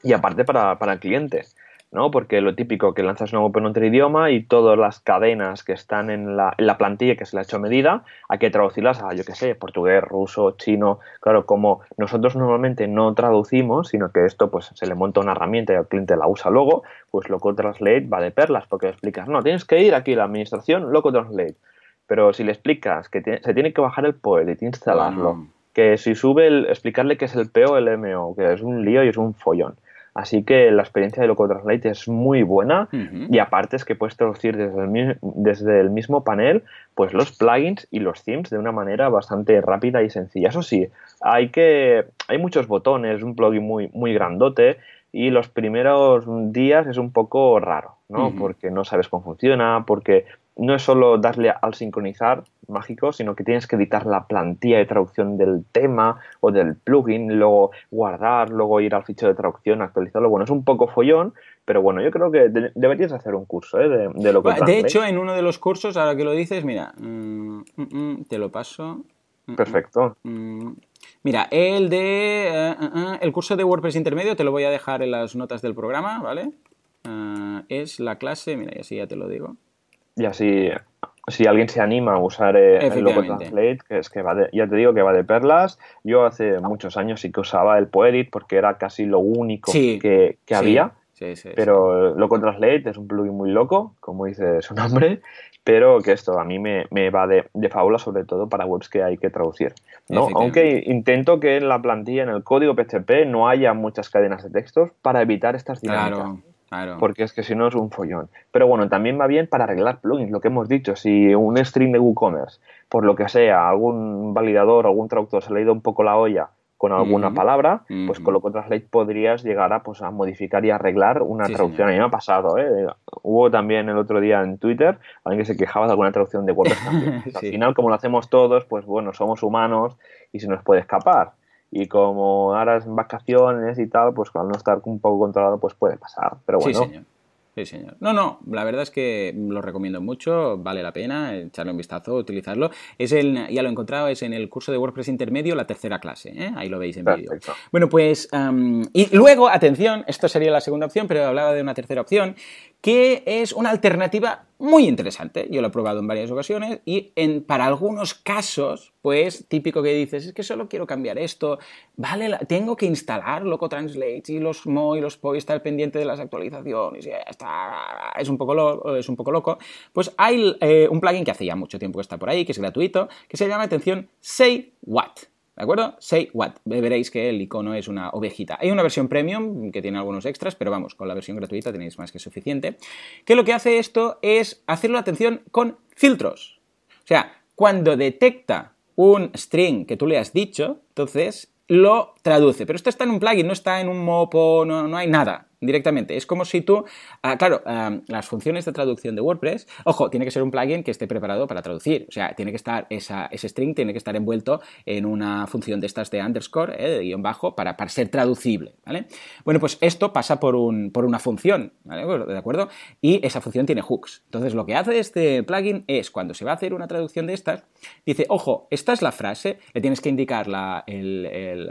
Y aparte para, para el cliente. ¿No? Porque lo típico que lanzas una web en otro idioma y todas las cadenas que están en la, en la plantilla que se le ha hecho medida, hay que traducirlas a, yo qué sé, portugués, ruso, chino. Claro, como nosotros normalmente no traducimos, sino que esto pues se le monta una herramienta y el cliente la usa luego, pues Loco Translate va de perlas, porque le explicas, no, tienes que ir aquí a la administración, Loco Translate. Pero si le explicas que se tiene que bajar el POE y instalarlo, que si sube el, explicarle que es el PO el MO, que es un lío y es un follón. Así que la experiencia de Loco Translate es muy buena y aparte es que puedes traducir desde el, desde el, mismo panel pues los plugins y los themes de una manera bastante rápida y sencilla. Eso sí, hay que hay muchos botones, un plugin muy muy grandote y los primeros días es un poco raro, ¿no? Porque no sabes cómo funciona, porque no es solo darle al sincronizar mágico, sino que tienes que editar la plantilla de traducción del tema o del plugin, luego guardar, luego ir al fichero de traducción, actualizarlo. Bueno, es un poco follón, pero bueno, yo creo que deberías hacer un curso ¿eh? de, lo que De hecho, en uno de los cursos, ahora que lo dices, mira, mm, mm, mm, te lo paso. Perfecto. Mira, el de eh, eh, el curso de WordPress intermedio te lo voy a dejar en las notas del programa, ¿vale? es la clase, mira, y así ya te lo digo. Y así, si alguien se anima a usar eh, el Loco Translate, que es que va de, ya te digo que va de perlas. Yo hace muchos años sí que usaba el Poedit porque era casi lo único que, había. Sí, sí, pero Loco Translate es un plugin muy loco, como dice su nombre, pero que esto a mí me, va de, de, fábula, sobre todo para webs que hay que traducir. ¿no? Aunque intento que en la plantilla, en el código PHP, no haya muchas cadenas de textos para evitar estas dinámicas. Claro. Porque es que si no es un follón. Pero bueno, también va bien para arreglar plugins, lo que hemos dicho. Si un string de WooCommerce, por lo que sea, algún validador, algún traductor se le ha ido un poco la olla con alguna palabra, pues con lo que Translate podrías llegar a, pues, a modificar y arreglar una traducción. A mí me ha pasado, ¿eh? Hubo también el otro día en Twitter alguien que se quejaba de alguna traducción de WordPress Al final, como lo hacemos todos, pues bueno, somos humanos y se nos puede escapar. Y como ahora es vacaciones y tal, pues al no estar un poco controlado, pues puede pasar. Pero bueno. Sí, señor. No, no, la verdad es que lo recomiendo mucho, vale la pena echarle un vistazo, utilizarlo. Es el, ya lo he encontrado, es en el curso de WordPress intermedio, la tercera clase, ¿eh? ahí lo veis en vídeo. Bueno, pues, y luego, atención, esto sería la segunda opción, pero hablaba de una tercera opción, que es una alternativa muy interesante. Yo lo he probado en varias ocasiones y en, para algunos casos, pues típico que dices, es que solo quiero cambiar esto, vale, tengo que instalar Loco Translate y los Mo y los PO y estar pendiente de las actualizaciones y está, es un poco, es un poco loco. Pues hay eh, un plugin que hace ya mucho tiempo que está por ahí, que es gratuito, que se llama, atención, Say What. ¿De acuerdo? Say what. Veréis que el icono es una ovejita. Hay una versión premium que tiene algunos extras, pero vamos, con la versión gratuita tenéis más que suficiente. Que lo que hace esto es hacerlo, atención, con filtros. O sea, cuando detecta un string que tú le has dicho, entonces lo traduce. Pero esto está en un plugin, no está en un mopo, no, no hay nada directamente. Es como si tú, ah, claro, ah, las funciones de traducción de WordPress, ojo, tiene que ser un plugin que esté preparado para traducir. O sea, tiene que estar, esa, ese string tiene que estar envuelto en una función de estas de underscore, eh, de guion bajo, para, para, ser traducible, ¿vale? Bueno, pues esto pasa por, un, por una función, ¿vale? ¿De acuerdo? Y esa función tiene hooks. Entonces, lo que hace este plugin es, cuando se va a hacer una traducción de estas, dice, ojo, esta es la frase, le tienes que indicar la, el,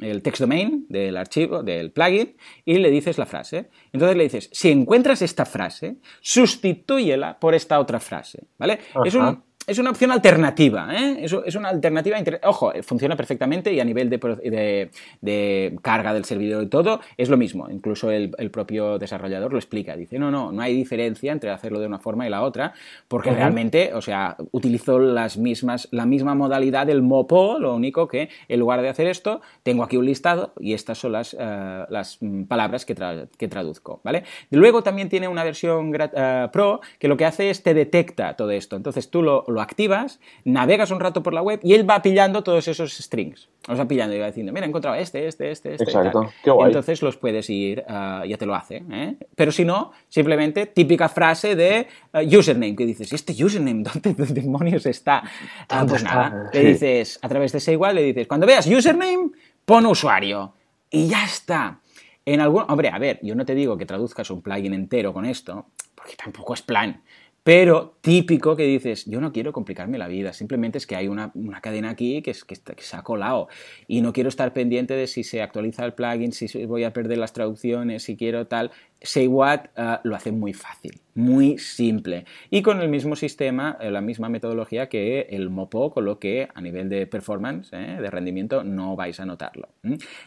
el text domain del archivo, del plugin, y le dice es la frase. Entonces le dices, si encuentras esta frase, sustitúyela por esta otra frase, ¿vale? Es un, es una opción alternativa, ¿eh? es, una alternativa, ojo, funciona perfectamente y a nivel de, de, carga del servidor y todo es lo mismo, incluso el, propio desarrollador lo explica, dice, no, no, no hay diferencia entre hacerlo de una forma y la otra, porque realmente, o sea, utilizo las mismas, la misma modalidad del mopo, lo único que en lugar de hacer esto, tengo aquí un listado y estas son las, eh, las palabras que, que, traduzco, ¿vale? Luego también tiene una versión eh, pro que lo que hace es te detecta todo esto, entonces tú lo lo activas, navegas un rato por la web y él va pillando todos esos strings. Los va pillando y va diciendo, mira, he encontrado este, este, este, este. Exacto, Qué guay. Entonces los puedes ir, uh, ya te lo hace. ¿eh? Pero si no, simplemente típica frase de uh, username, que dices, ¿este username dónde, demonios está? Uh, pues nada, le dices, a través de ese igual, le dices, cuando veas username, pon usuario. Y ya está. En algún... Hombre, a ver, yo no te digo que traduzcas un plugin entero con esto, porque tampoco es plan. Pero típico que dices, yo no quiero complicarme la vida, simplemente es que hay una, cadena aquí que, es, que, se ha colado y no quiero estar pendiente de si se actualiza el plugin, si voy a perder las traducciones, si quiero tal. Say What uh, lo hace muy fácil, muy simple y con el mismo sistema, eh, la misma metodología que el Mopo, con lo que a nivel de performance, eh, de rendimiento, no vais a notarlo.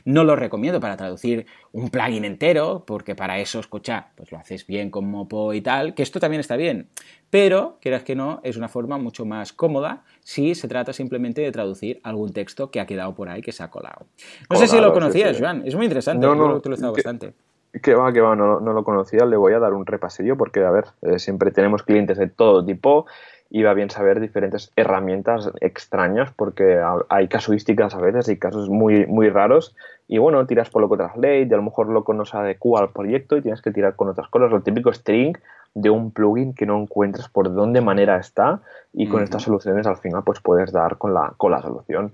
No lo recomiendo para traducir un plugin entero, porque para eso, escucha, pues lo haces bien con Mopo y tal, que esto también está bien, pero, quieras que no, es una forma mucho más cómoda si se trata simplemente de traducir algún texto que ha quedado por ahí, que se ha colado. No sé si lo conocías, Joan, es muy interesante, no, no, te lo he estado bastante. Que va, que va, no, lo conocía, le voy a dar un repasillo porque, a ver, eh, siempre tenemos clientes de todo tipo y va bien saber diferentes herramientas extrañas porque hay casuísticas a veces y casos muy, muy raros y bueno, tiras por lo que Translate y a lo mejor loco no se adecua al proyecto y tienes que tirar con otras cosas, lo típico string de un plugin que no encuentras por dónde manera está y con estas soluciones al final pues puedes dar con la, con la solución.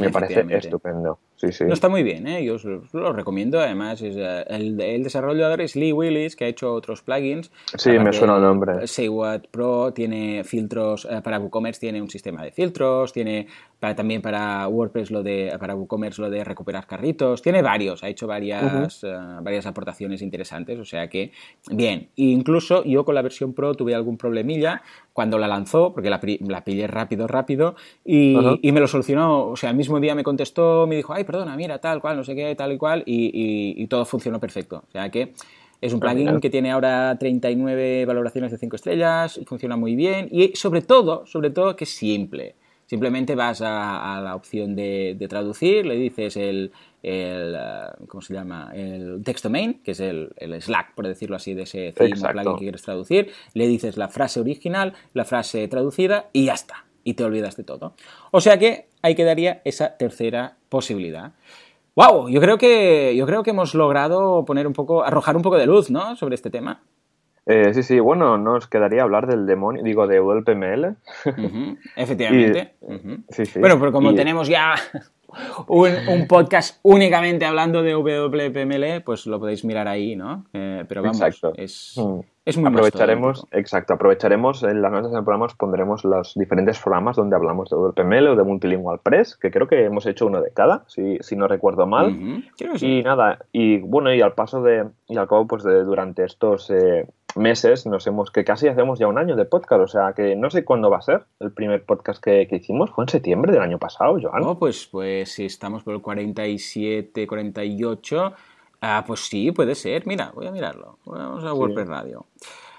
Me parece estupendo. Sí, sí. No está muy bien, ¿eh? yo os lo, recomiendo. Además, es, eh, el, el desarrollador es Lee Willis, que ha hecho otros plugins. Sí, me suena el nombre. Say What Pro tiene filtros eh, para WooCommerce, tiene un sistema de filtros, tiene para, también para WordPress lo de para WooCommerce lo de recuperar carritos, tiene varios, ha hecho varias, eh, varias aportaciones interesantes, o sea que bien. E incluso yo con la versión Pro tuve algún problemilla cuando la lanzó, porque la, la pillé rápido, rápido, y, y me lo solucionó, o sea, el mismo día me contestó, me dijo, ay, perdona, mira, tal cual, no sé qué, tal y cual, y, y- y todo funcionó perfecto. O sea que es un plugin que tiene ahora 39 valoraciones de 5 estrellas, funciona muy bien, y sobre todo, sobre todo que es simple. Simplemente vas a, a la opción de, de traducir, le dices el, el, eh, ¿cómo se llama? El text domain, que es el, el Slack, por decirlo así, de ese theme o plugin que quieres traducir, le dices la frase original, la frase traducida y ya está. Y te olvidas de todo. O sea que ahí quedaría esa tercera posibilidad. ¡Wow! Yo creo que, yo creo que hemos logrado poner un poco, arrojar un poco de luz, ¿no? Sobre este tema. Eh, sí, sí, bueno, nos quedaría hablar del demonio, digo, de Efectivamente. Y- Ujú. sí, sí. Bueno, pero como Y- tenemos ya un, un podcast únicamente hablando de WPML, pues lo podéis mirar ahí, ¿no? Eh, pero vamos, Exacto. es, Mm. es muy aprovecharemos, exacto, aprovecharemos en las notas del programa os pondremos los diferentes programas donde hablamos de WPML o de Multilingual Press, que creo que hemos hecho uno de cada, si, si no recuerdo mal. Sí. Y nada, y bueno, y al paso de, y al cabo, pues de, durante estos eh, meses nos hemos, que casi hacemos ya un año de podcast, o sea que no sé cuándo va a ser el primer podcast que, que hicimos, fue en septiembre del año pasado, Joan. Oh, pues, pues si estamos por el 47, 48, ah, pues sí, puede ser. Mira, voy a mirarlo. Vamos a WordPress Radio.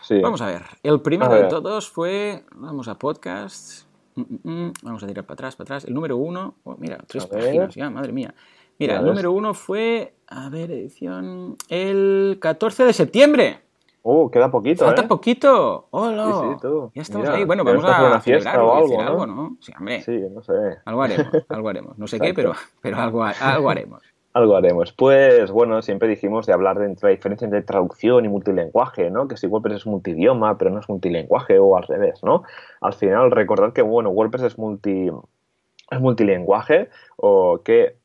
sí. Vamos a ver. El primero de todos fue. Vamos a podcast. Mm, mm, mm. Vamos a tirar para atrás, para atrás. El número uno. oh, mira, tres A ver. páginas ya, madre mía. Mira, el número uno fue. A ver, edición. El 14 de septiembre. Oh, queda poquito, Falta ¿eh? poquito. ¡Hola! Sí, sí, tú. Ya estamos Mira, ahí. Bueno, vamos a una fiesta celebrarlo o y hacer algo, algo, ¿no? ¿no? Sí, hombre. Sí, no sé. Algo haremos, algo haremos. No sé qué, pero, pero algo, algo haremos. Algo haremos. Pues bueno, siempre dijimos de hablar de entre la diferencia entre traducción y multilenguaje, ¿no? Que si WordPress es multidioma, pero no es multilenguaje o al revés, ¿no? Al final, recordad que, bueno, WordPress es multi es multilenguaje o que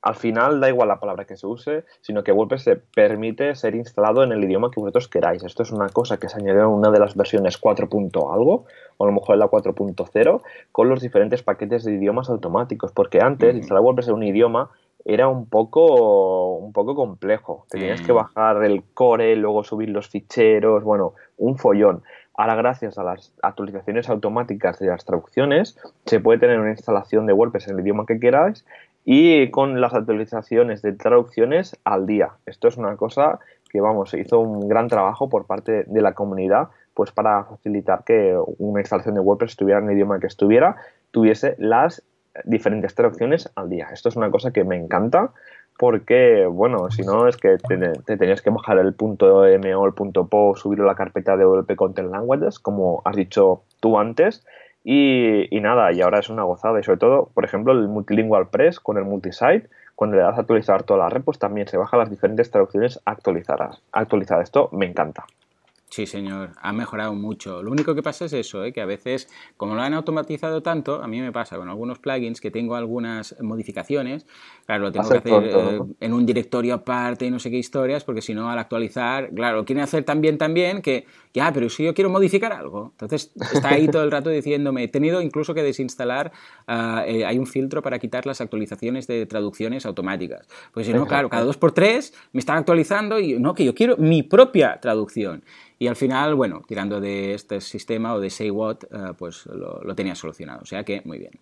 al final da igual la palabra que se use, sino que WordPress se permite ser instalado en el idioma que vosotros queráis. Esto es una cosa que se añadió en una de las versiones 4. punto algo, o a lo mejor en la 4.0, con los diferentes paquetes de idiomas automáticos, porque antes instalar WordPress en un idioma era un poco, un poco complejo. Tenías que bajar el core, luego subir los ficheros, bueno, un follón. Ahora, gracias a las actualizaciones automáticas de las traducciones, se puede tener una instalación de WordPress en el idioma que queráis y con las actualizaciones de traducciones al día. Esto es una cosa que, vamos, se hizo un gran trabajo por parte de la comunidad pues para facilitar que una instalación de WordPress estuviera en idioma que estuviera, tuviese las diferentes traducciones al día. Esto es una cosa que me encanta porque, bueno, si no es que te, te tenías que bajar el punto .m o el punto .po, subirlo la carpeta de WP Content Languages, como has dicho tú antes, y, nada, y ahora es una gozada, y sobre todo, por ejemplo, el Multilingual Press con el multisite, cuando le das a actualizar toda la red, pues también se bajan las diferentes traducciones actualizadas. actualizadas. Esto me encanta. Sí, señor, ha mejorado mucho. Lo único que pasa es eso, ¿eh? que a veces, como lo han automatizado tanto, a mí me pasa con algunos plugins que tengo algunas modificaciones, claro, lo tengo que hacer eh, en un directorio aparte y no sé qué historias, porque si no, al actualizar, claro, lo quieren hacer tan bien, tan bien, que ya, pero si yo quiero modificar algo. Entonces, está ahí todo el rato diciéndome, he tenido incluso que desinstalar, ah, eh, hay un filtro para quitar las actualizaciones de traducciones automáticas. Pues si no, claro, cada dos por tres me están actualizando y no, que yo quiero mi propia traducción. Y al final, bueno, tirando de este sistema o de Say What, eh, pues lo, lo tenía solucionado. O sea que muy bien.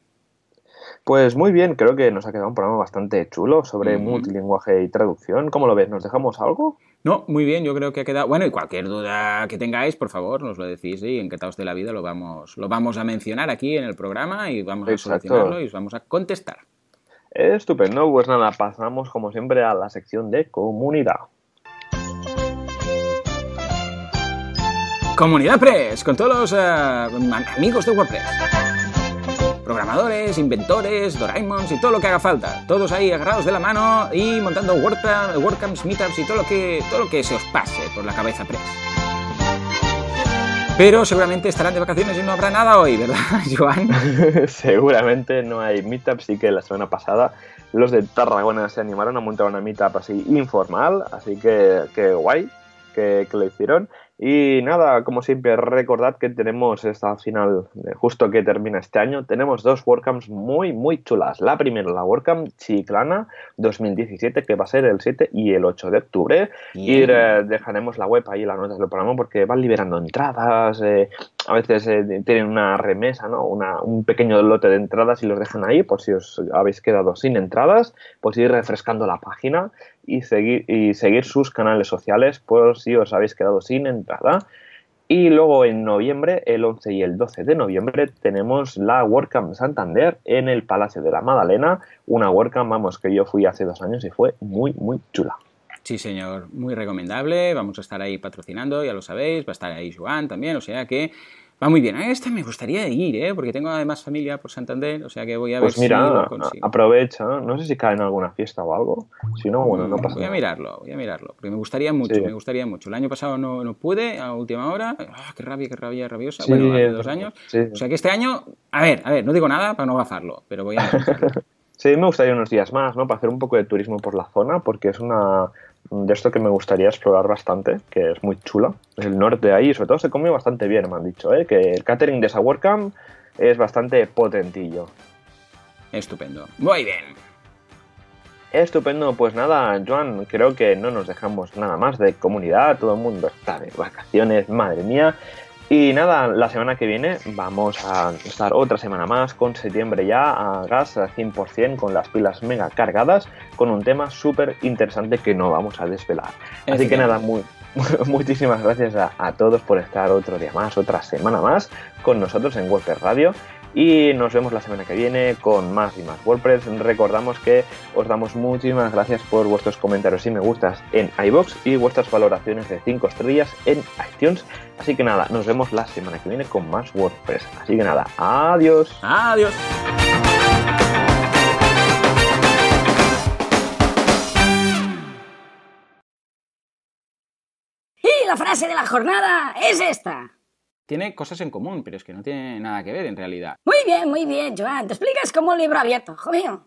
Pues muy bien, creo que nos ha quedado un programa bastante chulo sobre Ujú. multilinguaje y traducción. ¿Cómo lo ves? ¿Nos dejamos algo? No, muy bien, yo creo que ha quedado. Bueno, y cualquier duda que tengáis, por favor, nos lo decís y encantados de la vida lo vamos, lo vamos a mencionar aquí en el programa y vamos a solucionarlo y os vamos a contestar. Estupendo, pues nada, pasamos como siempre a la sección de comunidad. Comunidad Press, con todos los eh, amigos de WordPress. Programadores, inventores, Doraemons y todo lo que haga falta. Todos ahí agarrados de la mano y montando WordCamp- WordCamps, Meetups y todo lo que, todo lo que se os pase por la cabeza Press. Pero seguramente estarán de vacaciones y no habrá nada hoy, ¿verdad, Joan? seguramente no hay meetup, sí que la semana pasada los de Tarragona se animaron a montar una meetup así informal, así que, que guay que, que lo hicieron. Y nada, como siempre, recordad que tenemos esta final, justo que termina este año, tenemos dos WordCamps muy, muy chulas. La primera, la WordCamp Chiclana 2017, que va a ser el 7 y el 8 de octubre. Y eh, dejaremos la web ahí, las notas del programa, porque van liberando entradas, eh, a veces eh, tienen una remesa, ¿no? Una, un pequeño lote de entradas y los dejan ahí, por si os habéis quedado sin entradas, pues ir refrescando la página y seguir, y seguir sus canales sociales por si os habéis quedado sin entrada. Y luego en noviembre, el 11 y el 12 de noviembre, tenemos la WordCamp Santander en el Palacio de la Madalena. Una WordCamp, vamos, que yo fui hace dos años y fue muy, muy chula. Sí, señor, muy recomendable. Vamos a estar ahí patrocinando, ya lo sabéis. Va a estar ahí Joan también, o sea que Va muy bien. A esta me gustaría ir, ¿eh? Porque tengo además familia por Santander, o sea que voy a pues ver mira, si lo consigo. aprovecha. No sé si cae en alguna fiesta o algo. Si no, bueno, no pasa Voy a nada. mirarlo, voy a mirarlo. Porque me gustaría mucho, Sí. me gustaría mucho. El año pasado no, no pude, a última hora. ¡Ah, qué rabia, qué rabia rabiosa! Sí, bueno, hace dos años. Sí. O sea que este año, a ver, a ver, no digo nada para no gafarlo, pero voy a. Sí, me gustaría unos días más, ¿no? Para hacer un poco de turismo por la zona, porque es una de esto que me gustaría explorar bastante, que es muy chula. El norte de ahí, sobre todo se come bastante bien, me han dicho, ¿eh? Que el catering de esa WordCamp es bastante potentillo. Estupendo. Muy bien. Estupendo, pues nada, Joan, creo que no nos dejamos nada más de comunidad, todo el mundo está de vacaciones, madre mía. Y nada, la semana que viene vamos a estar otra semana más con septiembre ya a gas al 100% con las pilas mega cargadas con un tema súper interesante que no vamos a desvelar. Así que nada, muy, muchísimas gracias a, a todos por estar otro día más, otra semana más con nosotros en WordPress Radio y nos vemos la semana que viene con más y más WordPress. Recordamos que os damos muchísimas gracias por vuestros comentarios y me gustas en iBox y vuestras valoraciones de 5 estrellas en iTunes. Así que nada, nos vemos la semana que viene con más WordPress. Así que nada, adiós. Adiós. Y la frase de la jornada es esta. Tiene cosas en común, pero es que no tiene nada que ver en realidad. Muy bien, muy bien, Joan. Te explicas como un libro abierto, mío.